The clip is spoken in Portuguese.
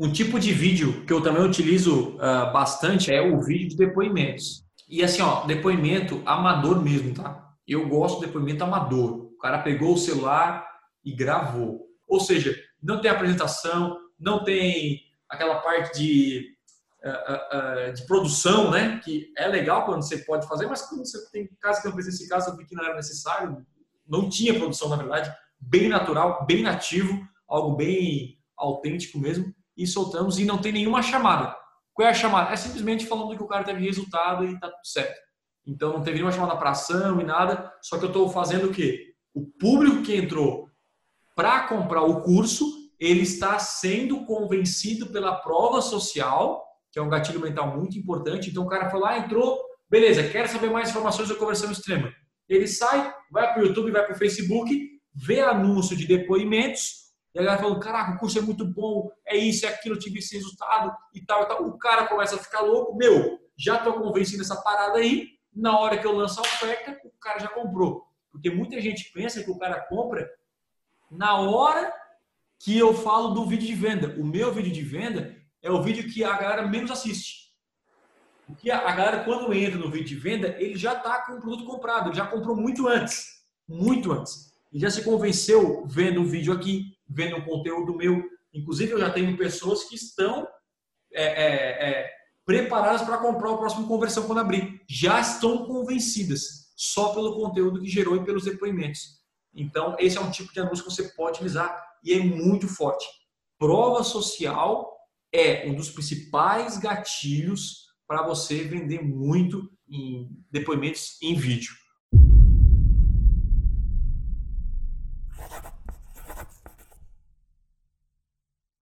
Um tipo de vídeo que eu também utilizo uh, bastante é o vídeo de depoimentos. E assim, ó, depoimento amador mesmo, tá? Eu gosto de depoimento amador. O cara pegou o celular e gravou. Ou seja, não tem apresentação, não tem aquela parte de, uh, uh, de produção, né? Que é legal quando você pode fazer, mas quando você tem casos que eu pensei nesse caso, eu vi que não era necessário, não tinha produção, na verdade, bem natural, bem nativo, algo bem autêntico mesmo, e soltamos e não tem nenhuma chamada. Qual é a chamada? É simplesmente falando que o cara teve resultado e tá tudo certo. Então não teve nenhuma chamada para ação e nada, só que eu estou fazendo o quê? O público que entrou para comprar o curso, ele está sendo convencido pela prova social, que é um gatilho mental muito importante. Então o cara falou, ah, entrou, beleza, quer saber mais informações da conversão extrema. Ele sai, vai para o YouTube, vai para o Facebook, vê anúncio de depoimentos, e a galera falando, caraca, o curso é muito bom, é isso, é aquilo, eu tive esse resultado e tal, e tal. O cara começa a ficar louco, meu, já estou convencido dessa parada aí, na hora que eu lanço a oferta, o cara já comprou. Porque muita gente pensa que o cara compra na hora que eu falo do vídeo de venda. O meu vídeo de venda é o vídeo que a galera menos assiste. Porque a galera, quando entra no vídeo de venda, ele já está com o produto comprado, ele já comprou muito antes. Muito antes. E já se convenceu vendo o vídeo aqui, vendo o conteúdo meu. Inclusive, eu já tenho pessoas que estão é, é, é, preparadas para comprar o próximo conversão quando abrir. Já estão convencidas, só pelo conteúdo que gerou e pelos depoimentos. Então, esse é um tipo de anúncio que você pode utilizar e é muito forte. Prova social é um dos principais gatilhos para você vender muito em depoimentos em vídeo.